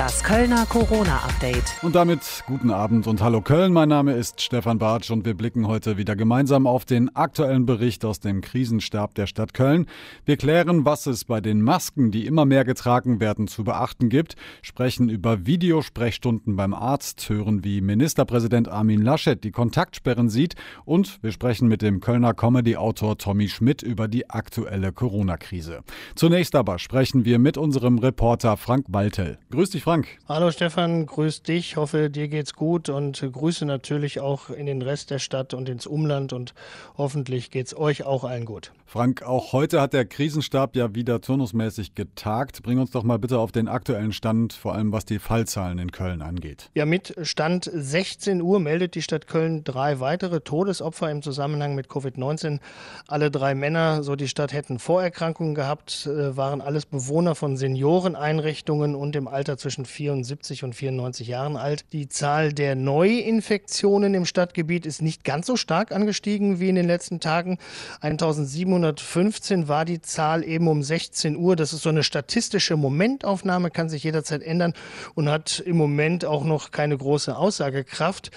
Das Kölner Corona-Update. Und damit guten Abend und hallo Köln. Mein Name ist Stefan Bartsch und wir blicken heute wieder gemeinsam auf den aktuellen Bericht aus dem Krisenstab der Stadt Köln. Wir klären, was es bei den Masken, die immer mehr getragen werden, zu beachten gibt, sprechen über Videosprechstunden beim Arzt, hören, wie Ministerpräsident Armin Laschet die Kontaktsperren sieht und wir sprechen mit dem Kölner Comedy-Autor Tommy Schmidt über die aktuelle Corona-Krise. Zunächst aber sprechen wir mit unserem Reporter Frank Waltel. Grüß dich, Frank. Frank. Hallo Stefan, grüß dich. Hoffe, dir geht's gut und Grüße natürlich auch in den Rest der Stadt und ins Umland und hoffentlich geht's euch auch allen gut. Frank, auch heute hat der Krisenstab ja wieder turnusmäßig getagt. Bring uns doch mal bitte auf den aktuellen Stand, vor allem was die Fallzahlen in Köln angeht. Ja, mit Stand 16 Uhr meldet die Stadt Köln drei weitere Todesopfer im Zusammenhang mit Covid-19. Alle drei Männer, so die Stadt, hätten Vorerkrankungen gehabt, äh, waren alles Bewohner von Senioreneinrichtungen und im Alter zwischen zwischen 74 und 94 Jahren alt. Die Zahl der Neuinfektionen im Stadtgebiet ist nicht ganz so stark angestiegen wie in den letzten Tagen. 1715 war die Zahl eben um 16 Uhr. Das ist so eine statistische Momentaufnahme, kann sich jederzeit ändern und hat im Moment auch noch keine große Aussagekraft.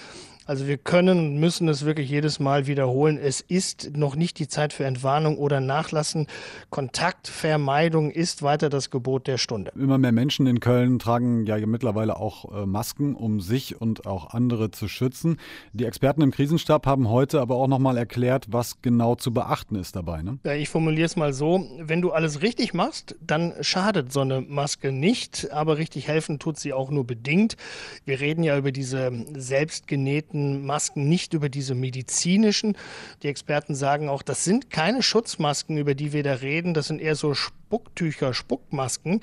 Also wir können und müssen es wirklich jedes Mal wiederholen. Es ist noch nicht die Zeit für Entwarnung oder Nachlassen. Kontaktvermeidung ist weiter das Gebot der Stunde. Immer mehr Menschen in Köln tragen ja mittlerweile auch äh, Masken, um sich und auch andere zu schützen. Die Experten im Krisenstab haben heute aber auch nochmal erklärt, was genau zu beachten ist dabei. Ne? Ja, ich formuliere es mal so, wenn du alles richtig machst, dann schadet so eine Maske nicht, aber richtig helfen tut sie auch nur bedingt. Wir reden ja über diese selbstgenähten gebrauchten Masken, nicht über diese medizinischen. Die Experten sagen auch, das sind keine Schutzmasken, über die wir da reden. Das sind eher so Spucktücher, Spuckmasken.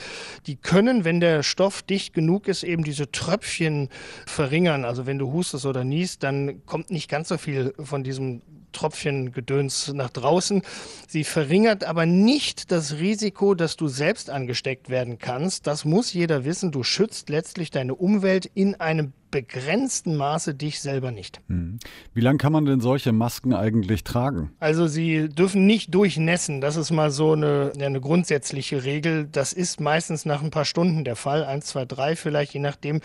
Die können, wenn der Stoff dicht genug ist, eben diese Tröpfchen verringern. Also wenn du hustest oder niest, dann kommt nicht ganz so viel von diesem Tröpfchengedöns nach draußen. Sie verringert aber nicht das Risiko, dass du selbst angesteckt werden kannst. Das muss jeder wissen. Du schützt letztlich deine Umwelt in einem begrenzten Maße dich selber nicht. Hm. Wie lange kann man denn solche Masken eigentlich tragen? Also sie dürfen nicht durchnässen. Das ist mal so eine, eine grundsätzliche Regel. Das ist meistens nach ein paar Stunden der Fall. Eins, zwei, drei vielleicht, je nachdem,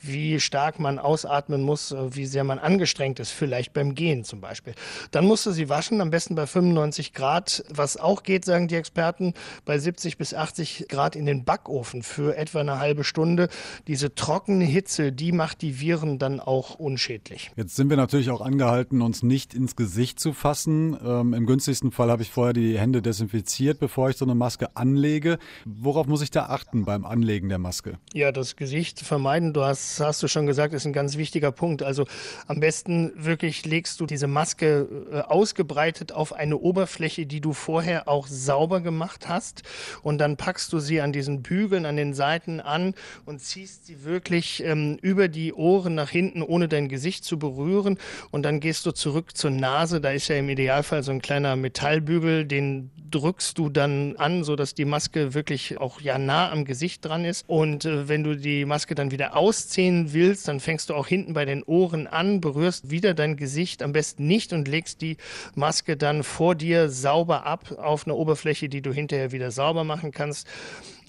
wie stark man ausatmen muss, äh, wie sehr man angestrengt ist. Vielleicht beim Gehen zum Beispiel. Dann musst du sie waschen, am besten bei 95 Grad. Was auch geht, sagen die Experten, bei 70 bis 80 Grad in den Backofen für etwa eine halbe Stunde. Diese trockene Hitze, die macht die Viren dann auch unschädlich. Jetzt sind wir natürlich auch angehalten, uns nicht ins Gesicht zu fassen. Ähm, Im günstigsten Fall habe ich vorher die Hände desinfiziert, bevor ich so eine Maske anlege. Worauf muss ich da achten beim Anlegen der Maske? Ja, das Gesicht vermeiden, du hast, hast du schon gesagt, ist ein ganz wichtiger Punkt. Also am besten wirklich legst du diese Maske äh, ausgebreitet auf eine Oberfläche, die du vorher auch sauber gemacht hast. Und dann packst du sie an diesen Bügeln, an den Seiten an und ziehst sie wirklich ähm, über die Ohren nach hinten, ohne dein Gesicht zu berühren. Und dann gehst du zurück zur Nase. Da ist ja im Idealfall so ein kleiner Metallbügel, den drückst du dann an, sodass die Maske wirklich auch ja nah am Gesicht dran ist. Und äh, wenn du die Maske dann wieder ausziehen willst, dann fängst du auch hinten bei den Ohren an, berührst wieder dein Gesicht, am besten nicht und legst die Maske dann vor dir sauber ab auf eine Oberfläche, die du hinterher wieder sauber machen kannst.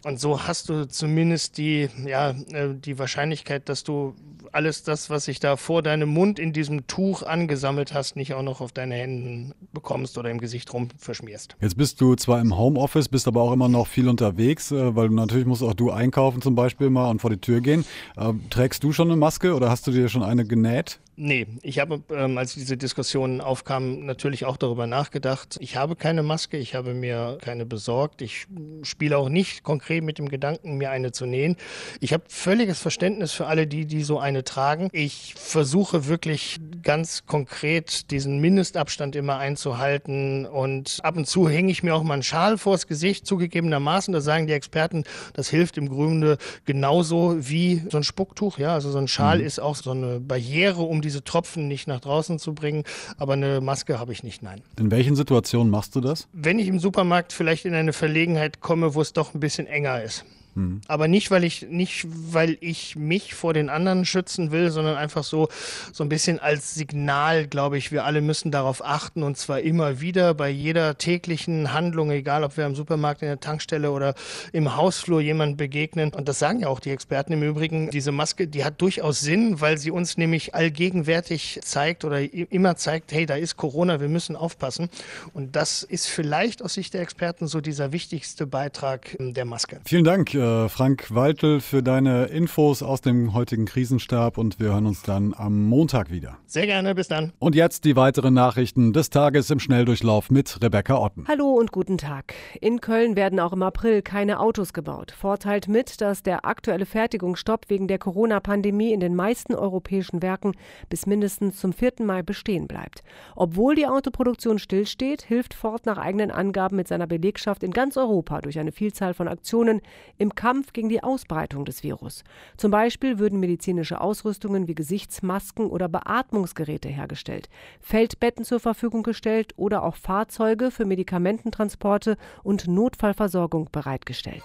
Und so hast du zumindest die, ja, äh, die Wahrscheinlichkeit, dass du alles das, was sich da vor deinem Mund in diesem Tuch angesammelt hast, nicht auch noch auf deine Händen bekommst oder im Gesicht rum verschmierst. Jetzt bist du zwar im Homeoffice, bist aber auch immer noch viel unterwegs, äh, weil natürlich musst auch du einkaufen zum Beispiel mal und vor die Tür gehen. Ähm, trägst du schon eine Maske oder hast du dir schon eine genäht? Nee, ich habe, ähm, als diese Diskussion aufkam, natürlich auch darüber nachgedacht. Ich habe keine Maske, ich habe mir keine besorgt. Ich spiele auch nicht konkret mit dem Gedanken, mir eine zu nähen. Ich habe völliges Verständnis für alle, die, die so eine tragen. Ich versuche wirklich ganz konkret diesen Mindestabstand immer einzuhalten und ab und zu hänge ich mir auch mal einen Schal vors Gesicht, zugegebenermaßen. Da sagen die Experten, das hilft im Grunde genauso wie so ein Spucktuch. Ja, also so ein Schal mhm. ist auch so eine Barriere, um diese Tropfen nicht nach draußen zu bringen. Aber eine Maske habe ich nicht, nein. In welchen Situationen machst du das? Wenn ich im Supermarkt vielleicht in eine Verlegenheit komme, wo es doch ein bisschen enger ist. Mhm. Aber nicht, weil ich nicht, weil ich mich vor den anderen schützen will, sondern einfach so so ein bisschen als Signal, glaube ich, wir alle müssen darauf achten und zwar immer wieder bei jeder täglichen Handlung, egal ob wir im Supermarkt, in der Tankstelle oder im Hausflur jemand begegnen. Und das sagen ja auch die Experten im Übrigen. Diese Maske, die hat durchaus Sinn, weil sie uns nämlich allgegenwärtig zeigt oder immer zeigt, hey, da ist Corona, wir müssen aufpassen. Und das ist vielleicht aus Sicht der Experten so dieser wichtigste Beitrag ähm, der Maske. Vielen Dank, äh, Frank Waltel, für deine Infos aus dem heutigen Krisenstab und wir hören uns dann am Montag wieder. Sehr gerne, bis dann. Und jetzt die weiteren Nachrichten des Tages im Schnelldurchlauf mit Rebecca Otten. Hallo und guten Tag. In Köln werden auch im April keine Autos gebaut. Vorteilt mit, dass der aktuelle Fertigungsstopp wegen der Corona-Pandemie in den meisten europäischen Werken bis mindestens zum 4. Mai bestehen bleibt. Obwohl die Autoproduktion stillsteht, hilft Ford nach eigenen Angaben mit seiner Belegschaft in ganz Europa durch eine Vielzahl von Aktionen im Kampf gegen die Ausbreitung des Virus. Zum Beispiel würden medizinische Ausrüstungen wie Gesichtsmasken oder Beatmungsgeräte hergestellt, Feldbetten zur Verfügung gestellt oder auch Fahrzeuge für Medikamententransporte und Notfallversorgung bereitgestellt.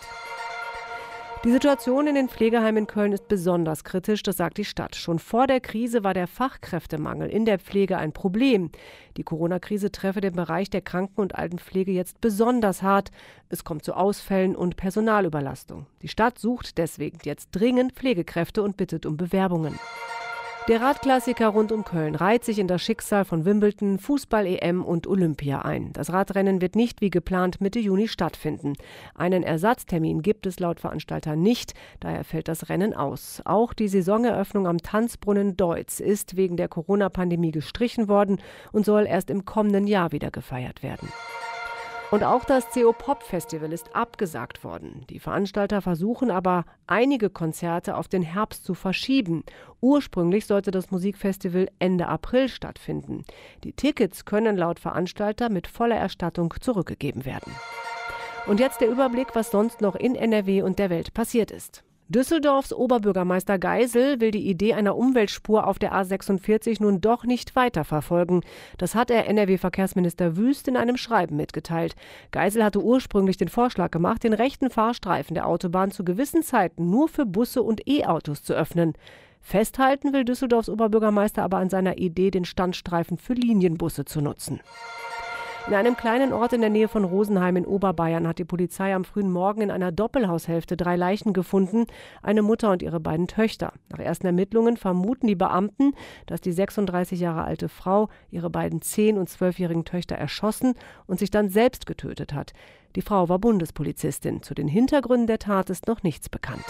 Die Situation in den Pflegeheimen in Köln ist besonders kritisch, das sagt die Stadt. Schon vor der Krise war der Fachkräftemangel in der Pflege ein Problem. Die Corona-Krise treffe den Bereich der Kranken- und Altenpflege jetzt besonders hart. Es kommt zu Ausfällen und Personalüberlastung. Die Stadt sucht deswegen jetzt dringend Pflegekräfte und bittet um Bewerbungen. Der Radklassiker rund um Köln reiht sich in das Schicksal von Wimbledon, Fußball-EM und Olympia ein. Das Radrennen wird nicht wie geplant Mitte Juni stattfinden. Einen Ersatztermin gibt es laut Veranstalter nicht, daher fällt das Rennen aus. Auch die Saisoneröffnung am Tanzbrunnen Deutz ist wegen der Corona-Pandemie gestrichen worden und soll erst im kommenden Jahr wieder gefeiert werden. Und auch das CO Pop Festival ist abgesagt worden. Die Veranstalter versuchen aber, einige Konzerte auf den Herbst zu verschieben. Ursprünglich sollte das Musikfestival Ende April stattfinden. Die Tickets können laut Veranstalter mit voller Erstattung zurückgegeben werden. Und jetzt der Überblick, was sonst noch in NRW und der Welt passiert ist. Düsseldorfs Oberbürgermeister Geisel will die Idee einer Umweltspur auf der A46 nun doch nicht weiterverfolgen. Das hat er NRW-Verkehrsminister Wüst in einem Schreiben mitgeteilt. Geisel hatte ursprünglich den Vorschlag gemacht, den rechten Fahrstreifen der Autobahn zu gewissen Zeiten nur für Busse und E-Autos zu öffnen. Festhalten will Düsseldorfs Oberbürgermeister aber an seiner Idee, den Standstreifen für Linienbusse zu nutzen. In einem kleinen Ort in der Nähe von Rosenheim in Oberbayern hat die Polizei am frühen Morgen in einer Doppelhaushälfte drei Leichen gefunden, eine Mutter und ihre beiden Töchter. Nach ersten Ermittlungen vermuten die Beamten, dass die 36 Jahre alte Frau ihre beiden 10- und 12-jährigen Töchter erschossen und sich dann selbst getötet hat. Die Frau war Bundespolizistin. Zu den Hintergründen der Tat ist noch nichts bekannt.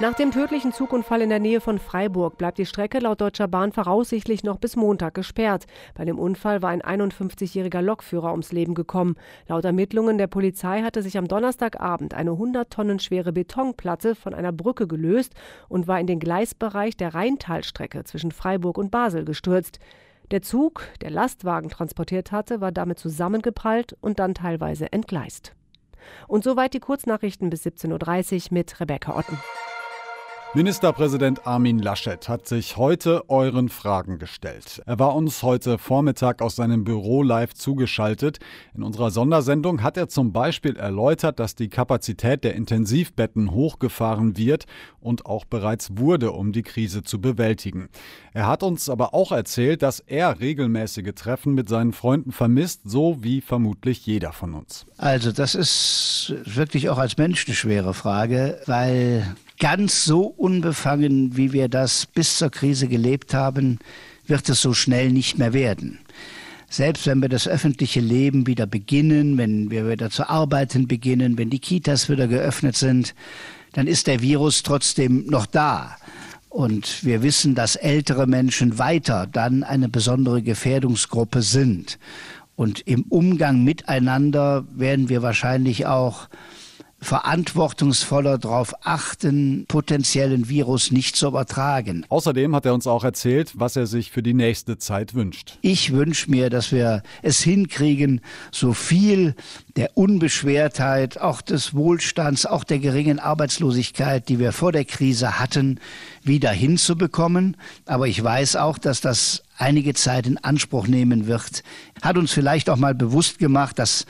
Nach dem tödlichen Zugunfall in der Nähe von Freiburg bleibt die Strecke laut Deutscher Bahn voraussichtlich noch bis Montag gesperrt. Bei dem Unfall war ein 51-jähriger Lokführer ums Leben gekommen. Laut Ermittlungen der Polizei hatte sich am Donnerstagabend eine 100 Tonnen schwere Betonplatte von einer Brücke gelöst und war in den Gleisbereich der Rheintalstrecke zwischen Freiburg und Basel gestürzt. Der Zug, der Lastwagen transportiert hatte, war damit zusammengeprallt und dann teilweise entgleist. Und soweit die Kurznachrichten bis 17.30 Uhr mit Rebecca Otten. Ministerpräsident Armin Laschet hat sich heute euren Fragen gestellt. Er war uns heute Vormittag aus seinem Büro live zugeschaltet. In unserer Sondersendung hat er zum Beispiel erläutert, dass die Kapazität der Intensivbetten hochgefahren wird und auch bereits wurde, um die Krise zu bewältigen. Er hat uns aber auch erzählt, dass er regelmäßige Treffen mit seinen Freunden vermisst, so wie vermutlich jeder von uns. Also das ist wirklich auch als Mensch eine schwere Frage, weil ganz so unbefangen, wie wir das bis zur Krise gelebt haben, wird es so schnell nicht mehr werden. Selbst wenn wir das öffentliche Leben wieder beginnen, wenn wir wieder zu arbeiten beginnen, wenn die Kitas wieder geöffnet sind, dann ist der Virus trotzdem noch da. Und wir wissen, dass ältere Menschen weiter dann eine besondere Gefährdungsgruppe sind. Und im Umgang miteinander werden wir wahrscheinlich auch verantwortungsvoller darauf achten, potenziellen Virus nicht zu übertragen. Außerdem hat er uns auch erzählt, was er sich für die nächste Zeit wünscht. Ich wünsche mir, dass wir es hinkriegen, so viel der Unbeschwertheit, auch des Wohlstands, auch der geringen Arbeitslosigkeit, die wir vor der Krise hatten, wieder hinzubekommen. Aber ich weiß auch, dass das einige Zeit in Anspruch nehmen wird, hat uns vielleicht auch mal bewusst gemacht, dass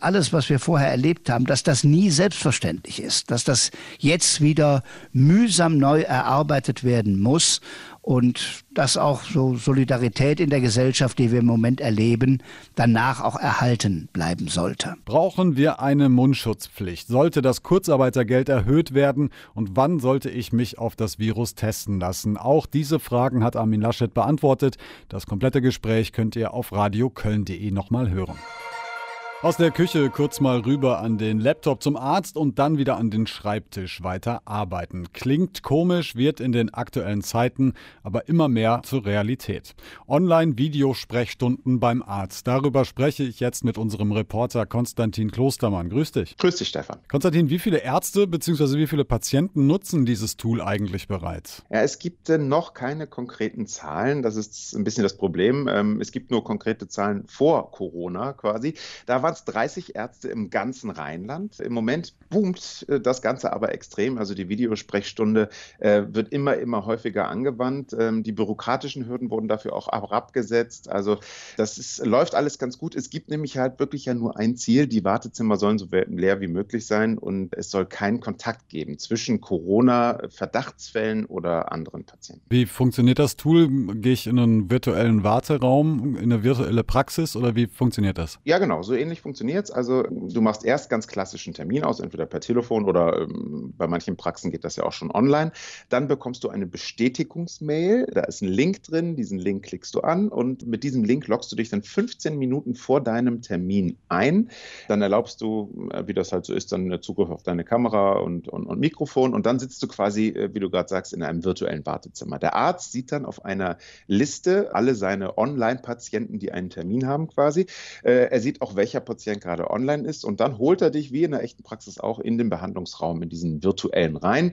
alles, was wir vorher erlebt haben, dass das nie selbstverständlich ist, dass das jetzt wieder mühsam neu erarbeitet werden muss und dass auch so Solidarität in der Gesellschaft, die wir im Moment erleben, danach auch erhalten bleiben sollte. Brauchen wir eine Mundschutzpflicht? Sollte das Kurzarbeitergeld erhöht werden? Und wann sollte ich mich auf das Virus testen lassen? Auch diese Fragen hat Armin Laschet beantwortet. Das komplette Gespräch könnt ihr auf radioköln.de nochmal hören. Aus der Küche kurz mal rüber an den Laptop zum Arzt und dann wieder an den Schreibtisch weiter arbeiten. Klingt komisch, wird in den aktuellen Zeiten aber immer mehr zur Realität. Online-Videosprechstunden beim Arzt. Darüber spreche ich jetzt mit unserem Reporter Konstantin Klostermann. Grüß dich. Grüß dich, Stefan. Konstantin, wie viele Ärzte bzw. wie viele Patienten nutzen dieses Tool eigentlich bereits? Ja, es gibt äh, noch keine konkreten Zahlen. Das ist ein bisschen das Problem. Ähm, es gibt nur konkrete Zahlen vor Corona quasi. Da war waren es 30 Ärzte im ganzen Rheinland. Im Moment boomt äh, das Ganze aber extrem. Also die Videosprechstunde äh, wird immer, immer häufiger angewandt. Ähm, die bürokratischen Hürden wurden dafür auch abgesetzt. Also das ist, läuft alles ganz gut. Es gibt nämlich halt wirklich ja nur ein Ziel. Die Wartezimmer sollen so leer wie möglich sein und es soll keinen Kontakt geben zwischen Corona-Verdachtsfällen oder anderen Patienten. Wie funktioniert das Tool? Gehe ich in einen virtuellen Warteraum, in eine virtuelle Praxis oder wie funktioniert das? Ja, genau. So ähnlich ähnlich funktioniert es. Also du machst erst ganz klassischen Termin aus, entweder per Telefon oder ähm, bei manchen Praxen geht das ja auch schon online. Dann bekommst du eine Bestätigungsmail. Da ist ein Link drin. Diesen Link klickst du an und mit diesem Link loggst du dich dann 15 Minuten vor deinem Termin ein. Dann erlaubst du, äh, wie das halt so ist, dann Zugriff auf deine Kamera und, und, und Mikrofon und dann sitzt du quasi, äh, wie du gerade sagst, in einem virtuellen Wartezimmer. Der Arzt sieht dann auf einer Liste alle seine Online-Patienten, die einen Termin haben quasi. Äh, er sieht auch, welcher Patient gerade online ist. Und dann holt er dich wie in der echten Praxis auch in den Behandlungsraum, in diesen virtuellen rein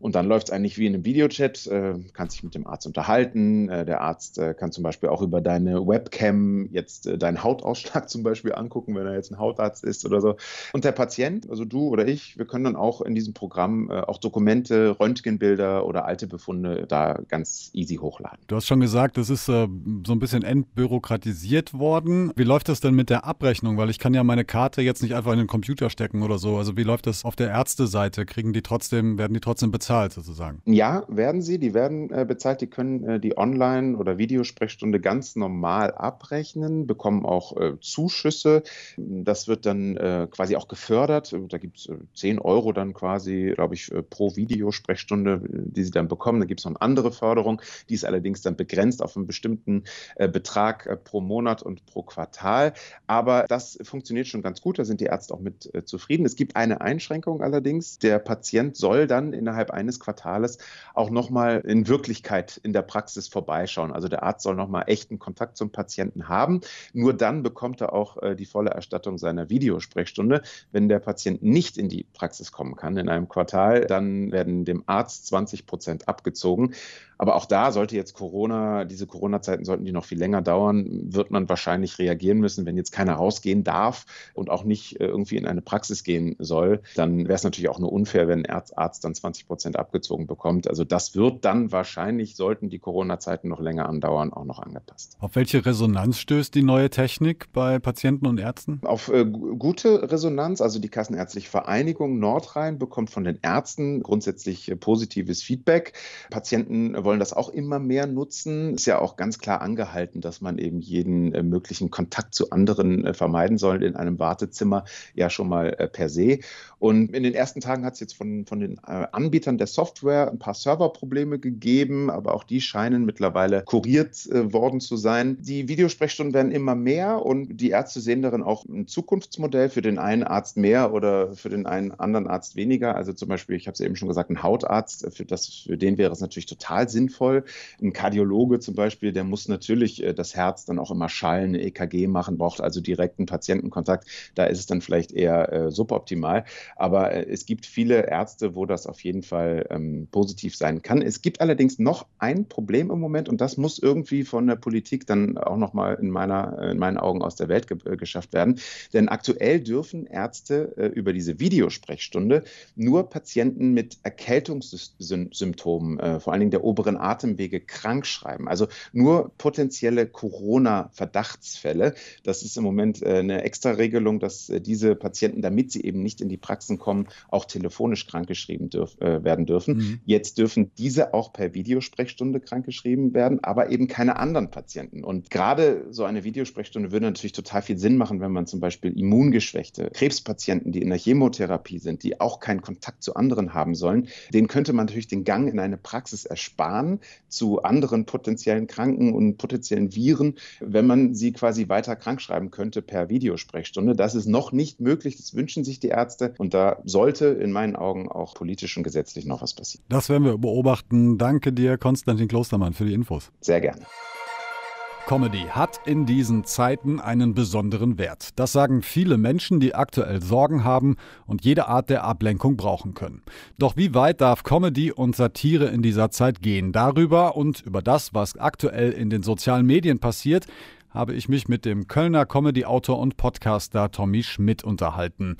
und dann läuft es eigentlich wie in einem Videochat, äh, kannst dich mit dem Arzt unterhalten. Äh, der Arzt äh, kann zum Beispiel auch über deine Webcam jetzt äh, deinen Hautausschlag zum Beispiel angucken, wenn er jetzt ein Hautarzt ist oder so. Und der Patient, also du oder ich, wir können dann auch in diesem Programm äh, auch Dokumente, Röntgenbilder oder alte Befunde da ganz easy hochladen. Du hast schon gesagt, das ist äh, so ein bisschen entbürokratisiert worden. Wie läuft das denn mit der Abrechnung? Weil ich kann ja meine Karte jetzt nicht einfach in den Computer stecken oder so. Also wie läuft das auf der Ärzteseite? Kriegen die trotzdem, werden die trotzdem bezahlt? Bezahlt sozusagen. Ja, werden sie. Die werden äh, bezahlt. Die können äh, die Online- oder Videosprechstunde ganz normal abrechnen, bekommen auch äh, Zuschüsse. Das wird dann äh, quasi auch gefördert. Da gibt es 10 Euro dann quasi, glaube ich, äh, pro Videosprechstunde, die sie dann bekommen. Da gibt es noch eine andere Förderung. Die ist allerdings dann begrenzt auf einen bestimmten äh, Betrag pro Monat und pro Quartal. Aber das funktioniert schon ganz gut. Da sind die Ärzte auch mit zufrieden. Es gibt eine Einschränkung allerdings. Der Patient soll dann innerhalb eines Quartales auch nochmal in Wirklichkeit in der Praxis vorbeischauen. Also der Arzt soll nochmal echten Kontakt zum Patienten haben. Nur dann bekommt er auch äh, die volle Erstattung seiner Videosprechstunde. Wenn der Patient nicht in die Praxis kommen kann in einem Quartal, dann werden dem Arzt 20 Prozent abgezogen. Aber auch da sollte jetzt Corona, diese Corona-Zeiten sollten die noch viel länger dauern, wird man wahrscheinlich reagieren müssen. Wenn jetzt keiner rausgehen darf und auch nicht äh, irgendwie in eine Praxis gehen soll, dann wäre es natürlich auch nur unfair, wenn ein Arzt dann 20 Prozent abgezogen bekommt. Also das wird dann wahrscheinlich, sollten die Corona-Zeiten noch länger andauern, auch noch angepasst. Auf welche Resonanz stößt die neue Technik bei Patienten und Ärzten? Auf äh, gute Resonanz. Also die Kassenärztliche Vereinigung Nordrhein bekommt von den Ärzten grundsätzlich äh, positives Feedback. Patienten wollen wollen das auch immer mehr nutzen. Ist ja auch ganz klar angehalten, dass man eben jeden äh, möglichen Kontakt zu anderen äh, vermeiden soll in einem Wartezimmer, ja schon mal äh, per se. Und in den ersten Tagen hat es jetzt von, von den Anbietern der Software ein paar Serverprobleme gegeben, aber auch die scheinen mittlerweile kuriert worden zu sein. Die Videosprechstunden werden immer mehr und die Ärzte sehen darin auch ein Zukunftsmodell für den einen Arzt mehr oder für den einen anderen Arzt weniger. Also zum Beispiel, ich habe es eben schon gesagt, ein Hautarzt, für, das, für den wäre es natürlich total sinnvoll sinnvoll. Ein Kardiologe zum Beispiel, der muss natürlich äh, das Herz dann auch immer schallen, eine EKG machen, braucht also direkten Patientenkontakt. Da ist es dann vielleicht eher äh, suboptimal. Aber äh, es gibt viele Ärzte, wo das auf jeden Fall ähm, positiv sein kann. Es gibt allerdings noch ein Problem im Moment und das muss irgendwie von der Politik dann auch nochmal in, in meinen Augen aus der Welt ge geschafft werden. Denn aktuell dürfen Ärzte äh, über diese Videosprechstunde nur Patienten mit Erkältungssymptomen, äh, vor allen Dingen der oberen Atemwege, krank schreiben. Also nur potenzielle Corona-Verdachtsfälle. Das ist im Moment äh, eine Extra-Regelung, dass äh, diese Patienten, damit sie eben nicht in die Praxen kommen, auch telefonisch krankgeschrieben dürf, äh, werden dürfen. Mhm. Jetzt dürfen diese auch per Videosprechstunde krankgeschrieben werden, aber eben keine anderen Patienten. Und gerade so eine Videosprechstunde würde natürlich total viel Sinn machen, wenn man zum Beispiel immungeschwächte Krebspatienten, die in der Chemotherapie sind, die auch keinen Kontakt zu anderen haben sollen, denen könnte man natürlich den Gang in eine Praxis ersparen zu anderen potenziellen Kranken und potenziellen Viren, wenn man sie quasi weiter krankschreiben könnte per Videosprechstunde. Das ist noch nicht möglich, das wünschen sich die Ärzte und da sollte in meinen Augen auch politisch und gesetzlich noch was passieren. Das werden wir beobachten. Danke dir, Konstantin Klostermann, für die Infos. Sehr gerne. Comedy hat in diesen Zeiten einen besonderen Wert. Das sagen viele Menschen, die aktuell Sorgen haben und jede Art der Ablenkung brauchen können. Doch wie weit darf Comedy und Satire in dieser Zeit gehen? Darüber und über das, was aktuell in den sozialen Medien passiert, habe ich mich mit dem Kölner Comedy-Autor und Podcaster Tommy Schmidt unterhalten.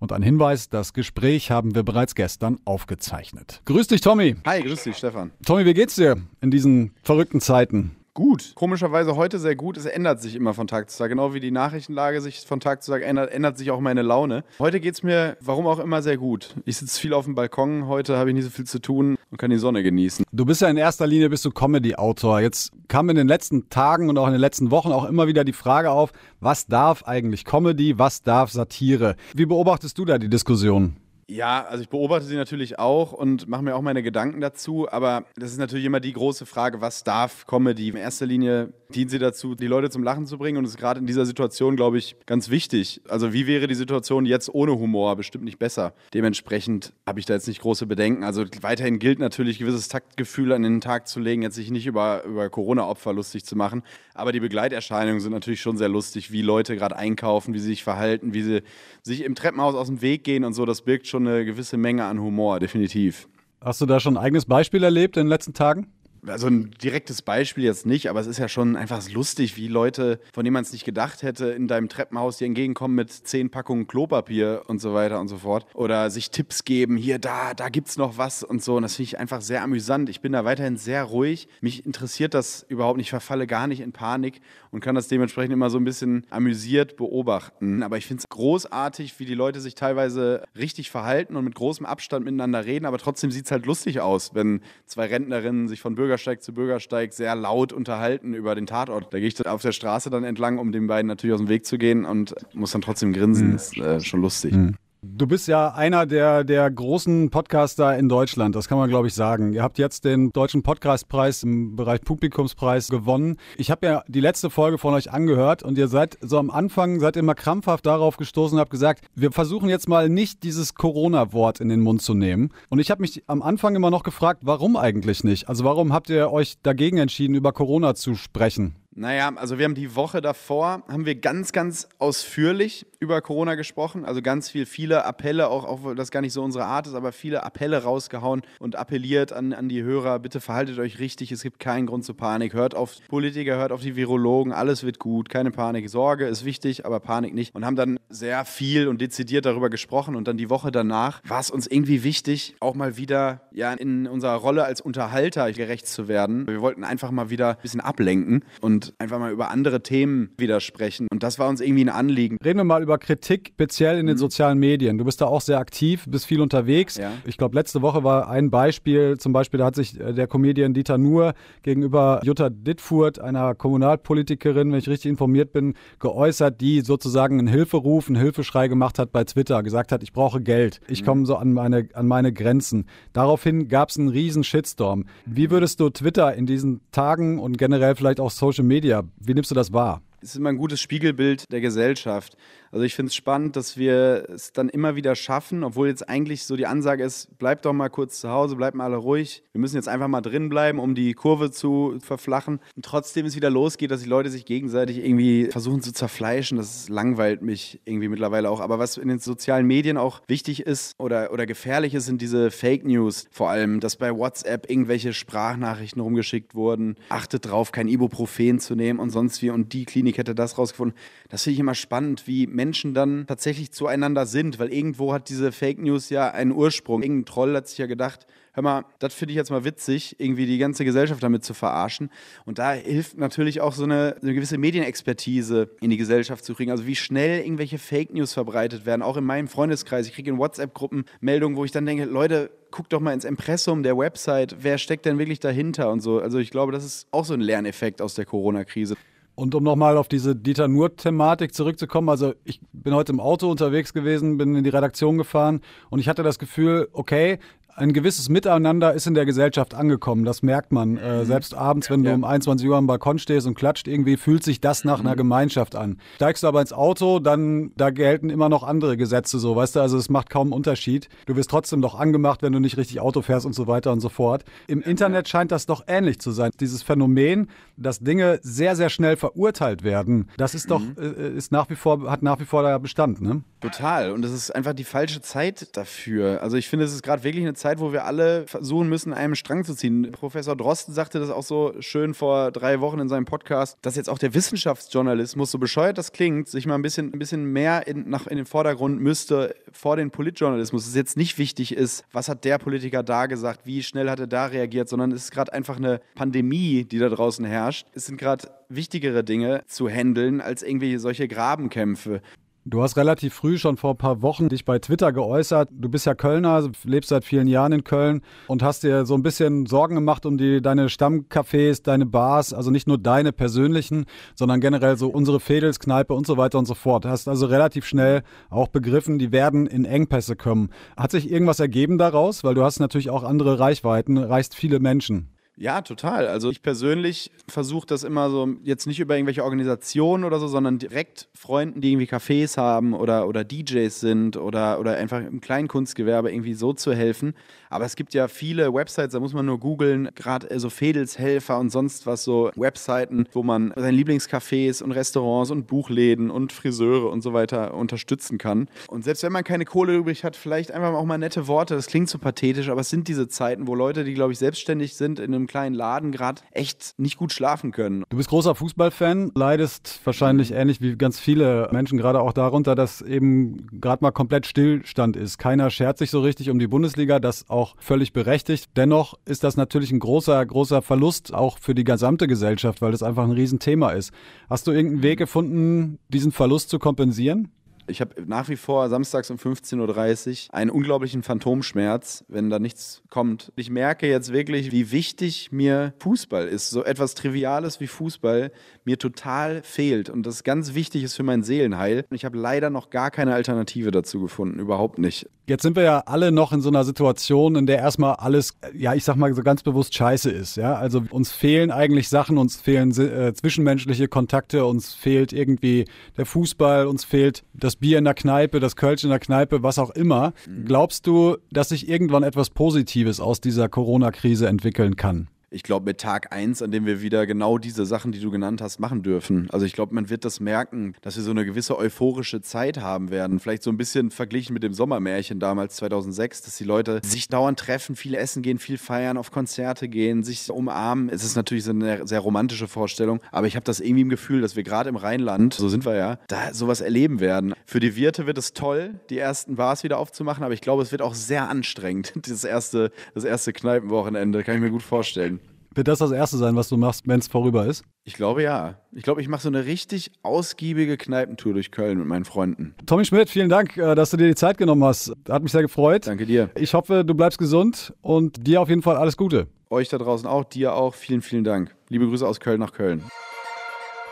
Und ein Hinweis, das Gespräch haben wir bereits gestern aufgezeichnet. Grüß dich, Tommy. Hi, grüß dich, Stefan. Tommy, wie geht's dir in diesen verrückten Zeiten? Gut. Komischerweise heute sehr gut. Es ändert sich immer von Tag zu Tag. Genau wie die Nachrichtenlage sich von Tag zu Tag ändert, ändert sich auch meine Laune. Heute geht es mir, warum auch immer, sehr gut. Ich sitze viel auf dem Balkon. Heute habe ich nicht so viel zu tun und kann die Sonne genießen. Du bist ja in erster Linie bist du Comedy-Autor. Jetzt kam in den letzten Tagen und auch in den letzten Wochen auch immer wieder die Frage auf, was darf eigentlich Comedy, was darf Satire? Wie beobachtest du da die Diskussion? Ja, also ich beobachte sie natürlich auch und mache mir auch meine Gedanken dazu, aber das ist natürlich immer die große Frage, was darf Comedy? In erster Linie dient sie dazu, die Leute zum Lachen zu bringen und ist gerade in dieser Situation, glaube ich, ganz wichtig. Also wie wäre die Situation jetzt ohne Humor? Bestimmt nicht besser. Dementsprechend habe ich da jetzt nicht große Bedenken. Also weiterhin gilt natürlich, gewisses Taktgefühl an den Tag zu legen, jetzt sich nicht über, über Corona-Opfer lustig zu machen, aber die Begleiterscheinungen sind natürlich schon sehr lustig, wie Leute gerade einkaufen, wie sie sich verhalten, wie sie sich im Treppenhaus aus dem Weg gehen und so. Das birgt schon eine gewisse Menge an Humor, definitiv. Hast du da schon ein eigenes Beispiel erlebt in den letzten Tagen? Also ein direktes Beispiel jetzt nicht, aber es ist ja schon einfach lustig, wie Leute, von denen man es nicht gedacht hätte, in deinem Treppenhaus dir entgegenkommen mit zehn Packungen Klopapier und so weiter und so fort. Oder sich Tipps geben, hier, da, da gibt's noch was und so. Und das finde ich einfach sehr amüsant. Ich bin da weiterhin sehr ruhig. Mich interessiert das überhaupt nicht, ich verfalle gar nicht in Panik und kann das dementsprechend immer so ein bisschen amüsiert beobachten. Aber ich finde es großartig, wie die Leute sich teilweise richtig verhalten und mit großem Abstand miteinander reden, aber trotzdem sieht es halt lustig aus, wenn zwei Rentnerinnen sich von Bürger Bürgersteig zu Bürgersteig sehr laut unterhalten über den Tatort. Da gehe ich auf der Straße dann entlang, um den beiden natürlich aus dem Weg zu gehen und muss dann trotzdem grinsen. Mhm. Ist äh, schon lustig. Mhm. Du bist ja einer der, der großen Podcaster in Deutschland, das kann man glaube ich sagen. Ihr habt jetzt den Deutschen Podcastpreis im Bereich Publikumspreis gewonnen. Ich habe ja die letzte Folge von euch angehört und ihr seid so am Anfang, seid immer krampfhaft darauf gestoßen und habt gesagt, wir versuchen jetzt mal nicht dieses Corona-Wort in den Mund zu nehmen. Und ich habe mich am Anfang immer noch gefragt, warum eigentlich nicht? Also warum habt ihr euch dagegen entschieden, über Corona zu sprechen? Naja, also wir haben die Woche davor, haben wir ganz, ganz ausführlich über Corona gesprochen. Also ganz viel, viele Appelle, auch, auch das gar nicht so unsere Art ist, aber viele Appelle rausgehauen und appelliert an, an die Hörer, bitte verhaltet euch richtig, es gibt keinen Grund zur Panik. Hört auf Politiker, hört auf die Virologen, alles wird gut, keine Panik. Sorge ist wichtig, aber Panik nicht. Und haben dann sehr viel und dezidiert darüber gesprochen. Und dann die Woche danach war es uns irgendwie wichtig, auch mal wieder ja, in unserer Rolle als Unterhalter gerecht zu werden. Wir wollten einfach mal wieder ein bisschen ablenken und und einfach mal über andere Themen widersprechen. Und das war uns irgendwie ein Anliegen. Reden wir mal über Kritik, speziell in den mhm. sozialen Medien. Du bist da auch sehr aktiv, bist viel unterwegs. Ja. Ich glaube, letzte Woche war ein Beispiel, zum Beispiel, da hat sich äh, der Comedian Dieter Nuhr gegenüber Jutta Dittfurt, einer Kommunalpolitikerin, wenn ich richtig informiert bin, geäußert, die sozusagen einen Hilferuf, einen Hilfeschrei gemacht hat bei Twitter, gesagt hat, ich brauche Geld, ich mhm. komme so an meine, an meine Grenzen. Daraufhin gab es einen riesen Shitstorm. Wie würdest du Twitter in diesen Tagen und generell vielleicht auch Social Media Media, wie nimmst du das wahr? Ist immer ein gutes Spiegelbild der Gesellschaft. Also ich finde es spannend, dass wir es dann immer wieder schaffen, obwohl jetzt eigentlich so die Ansage ist, bleibt doch mal kurz zu Hause, bleibt mal alle ruhig. Wir müssen jetzt einfach mal drin bleiben, um die Kurve zu verflachen. Und trotzdem es wieder losgeht, dass die Leute sich gegenseitig irgendwie versuchen zu zerfleischen. Das langweilt mich irgendwie mittlerweile auch. Aber was in den sozialen Medien auch wichtig ist oder, oder gefährlich ist, sind diese Fake News. Vor allem, dass bei WhatsApp irgendwelche Sprachnachrichten rumgeschickt wurden. Achtet drauf, kein Ibuprofen zu nehmen und sonst wie. Und die Klinik hätte das rausgefunden. Das finde ich immer spannend, wie Menschen dann tatsächlich zueinander sind, weil irgendwo hat diese Fake News ja einen Ursprung. Irgendein Troll hat sich ja gedacht, hör mal, das finde ich jetzt mal witzig, irgendwie die ganze Gesellschaft damit zu verarschen. Und da hilft natürlich auch so eine, eine gewisse Medienexpertise in die Gesellschaft zu kriegen. Also wie schnell irgendwelche Fake News verbreitet werden, auch in meinem Freundeskreis. Ich kriege in WhatsApp-Gruppen Meldungen, wo ich dann denke, Leute, guckt doch mal ins Impressum der Website, wer steckt denn wirklich dahinter und so. Also ich glaube, das ist auch so ein Lerneffekt aus der Corona-Krise. Und um nochmal auf diese Dieter Nur-Thematik zurückzukommen, also ich bin heute im Auto unterwegs gewesen, bin in die Redaktion gefahren und ich hatte das Gefühl, okay, ein gewisses Miteinander ist in der Gesellschaft angekommen. Das merkt man. Äh, mhm. selbst abends, wenn du um 21 Uhr am Balkon stehst und klatscht, irgendwie fühlt sich das nach mhm. einer Gemeinschaft an. Steigst du aber ins Auto, dann da gelten immer noch andere Gesetze so, weißt du? Also es macht kaum einen Unterschied. Du wirst trotzdem doch angemacht, wenn du nicht richtig Auto fährst und so weiter und so fort. Im Internet scheint das doch ähnlich zu sein. Dieses Phänomen, dass Dinge sehr, sehr schnell verurteilt werden, das ist doch, mhm. äh, ist nach wie vor, hat nach wie vor da Bestand, ne? Total. Und es ist einfach die falsche Zeit dafür. Also ich finde, es ist gerade wirklich eine Zeit, wo wir alle versuchen müssen, einem Strang zu ziehen. Professor Drosten sagte das auch so schön vor drei Wochen in seinem Podcast, dass jetzt auch der Wissenschaftsjournalismus, so bescheuert das klingt, sich mal ein bisschen, ein bisschen mehr in, nach, in den Vordergrund müsste vor den Politjournalismus. Es jetzt nicht wichtig ist, was hat der Politiker da gesagt, wie schnell hat er da reagiert, sondern es ist gerade einfach eine Pandemie, die da draußen herrscht. Es sind gerade wichtigere Dinge zu handeln als irgendwie solche Grabenkämpfe. Du hast relativ früh schon vor ein paar Wochen dich bei Twitter geäußert. Du bist ja Kölner, lebst seit vielen Jahren in Köln und hast dir so ein bisschen Sorgen gemacht um die, deine Stammcafés, deine Bars, also nicht nur deine persönlichen, sondern generell so unsere Fädelskneipe und so weiter und so fort. Hast also relativ schnell auch begriffen, die werden in Engpässe kommen. Hat sich irgendwas ergeben daraus? Weil du hast natürlich auch andere Reichweiten, reichst viele Menschen. Ja, total. Also ich persönlich versuche das immer so, jetzt nicht über irgendwelche Organisationen oder so, sondern direkt Freunden, die irgendwie Cafés haben oder, oder DJs sind oder, oder einfach im Kleinkunstgewerbe irgendwie so zu helfen. Aber es gibt ja viele Websites, da muss man nur googeln, gerade so Fädelshelfer und sonst was, so Webseiten, wo man seine Lieblingscafés und Restaurants und Buchläden und Friseure und so weiter unterstützen kann. Und selbst wenn man keine Kohle übrig hat, vielleicht einfach auch mal nette Worte. Das klingt so pathetisch, aber es sind diese Zeiten, wo Leute, die, glaube ich, selbstständig sind, in einem kleinen Laden gerade echt nicht gut schlafen können. Du bist großer Fußballfan, leidest wahrscheinlich mhm. ähnlich wie ganz viele Menschen gerade auch darunter, dass eben gerade mal komplett Stillstand ist. Keiner schert sich so richtig um die Bundesliga, das auch auch völlig berechtigt. Dennoch ist das natürlich ein großer, großer Verlust auch für die gesamte Gesellschaft, weil das einfach ein Riesenthema ist. Hast du irgendeinen Weg gefunden, diesen Verlust zu kompensieren? Ich habe nach wie vor samstags um 15.30 Uhr einen unglaublichen Phantomschmerz, wenn da nichts kommt. Ich merke jetzt wirklich, wie wichtig mir Fußball ist. So etwas Triviales wie Fußball mir total fehlt und das ganz wichtig ist für mein Seelenheil. Ich habe leider noch gar keine Alternative dazu gefunden, überhaupt nicht. Jetzt sind wir ja alle noch in so einer Situation, in der erstmal alles, ja, ich sag mal so ganz bewusst scheiße ist. Ja, also uns fehlen eigentlich Sachen, uns fehlen äh, zwischenmenschliche Kontakte, uns fehlt irgendwie der Fußball, uns fehlt das Bier in der Kneipe, das Kölsch in der Kneipe, was auch immer. Mhm. Glaubst du, dass sich irgendwann etwas Positives aus dieser Corona-Krise entwickeln kann? Ich glaube, mit Tag 1, an dem wir wieder genau diese Sachen, die du genannt hast, machen dürfen. Also ich glaube, man wird das merken, dass wir so eine gewisse euphorische Zeit haben werden. Vielleicht so ein bisschen verglichen mit dem Sommermärchen damals 2006, dass die Leute sich dauernd treffen, viel essen gehen, viel feiern, auf Konzerte gehen, sich umarmen. Es ist natürlich so eine sehr romantische Vorstellung, aber ich habe das irgendwie im Gefühl, dass wir gerade im Rheinland, so sind wir ja, da sowas erleben werden. Für die Wirte wird es toll, die ersten Bars wieder aufzumachen, aber ich glaube, es wird auch sehr anstrengend, das erste, das erste Kneipenwochenende, kann ich mir gut vorstellen. Wird das das Erste sein, was du machst, wenn es vorüber ist? Ich glaube ja. Ich glaube, ich mache so eine richtig ausgiebige Kneipentour durch Köln mit meinen Freunden. Tommy Schmidt, vielen Dank, äh, dass du dir die Zeit genommen hast. Hat mich sehr gefreut. Danke dir. Ich hoffe, du bleibst gesund und dir auf jeden Fall alles Gute. Euch da draußen auch, dir auch. Vielen, vielen Dank. Liebe Grüße aus Köln nach Köln.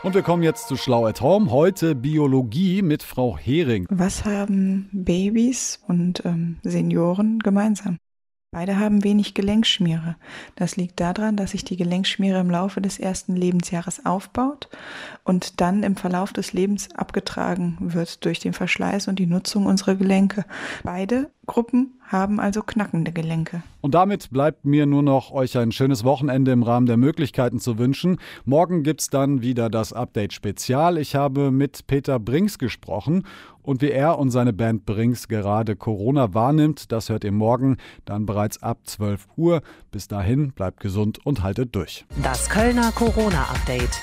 Und wir kommen jetzt zu Schlau at Home. Heute Biologie mit Frau Hering. Was haben Babys und ähm, Senioren gemeinsam? Beide haben wenig Gelenkschmiere. Das liegt daran, dass sich die Gelenkschmiere im Laufe des ersten Lebensjahres aufbaut und dann im Verlauf des Lebens abgetragen wird durch den Verschleiß und die Nutzung unserer Gelenke. Beide Gruppen haben also knackende Gelenke. Und damit bleibt mir nur noch euch ein schönes Wochenende im Rahmen der Möglichkeiten zu wünschen. Morgen gibt es dann wieder das Update Spezial. Ich habe mit Peter Brinks gesprochen und wie er und seine Band Brinks gerade Corona wahrnimmt, das hört ihr morgen dann bereits ab 12 Uhr. Bis dahin bleibt gesund und haltet durch. Das Kölner Corona Update.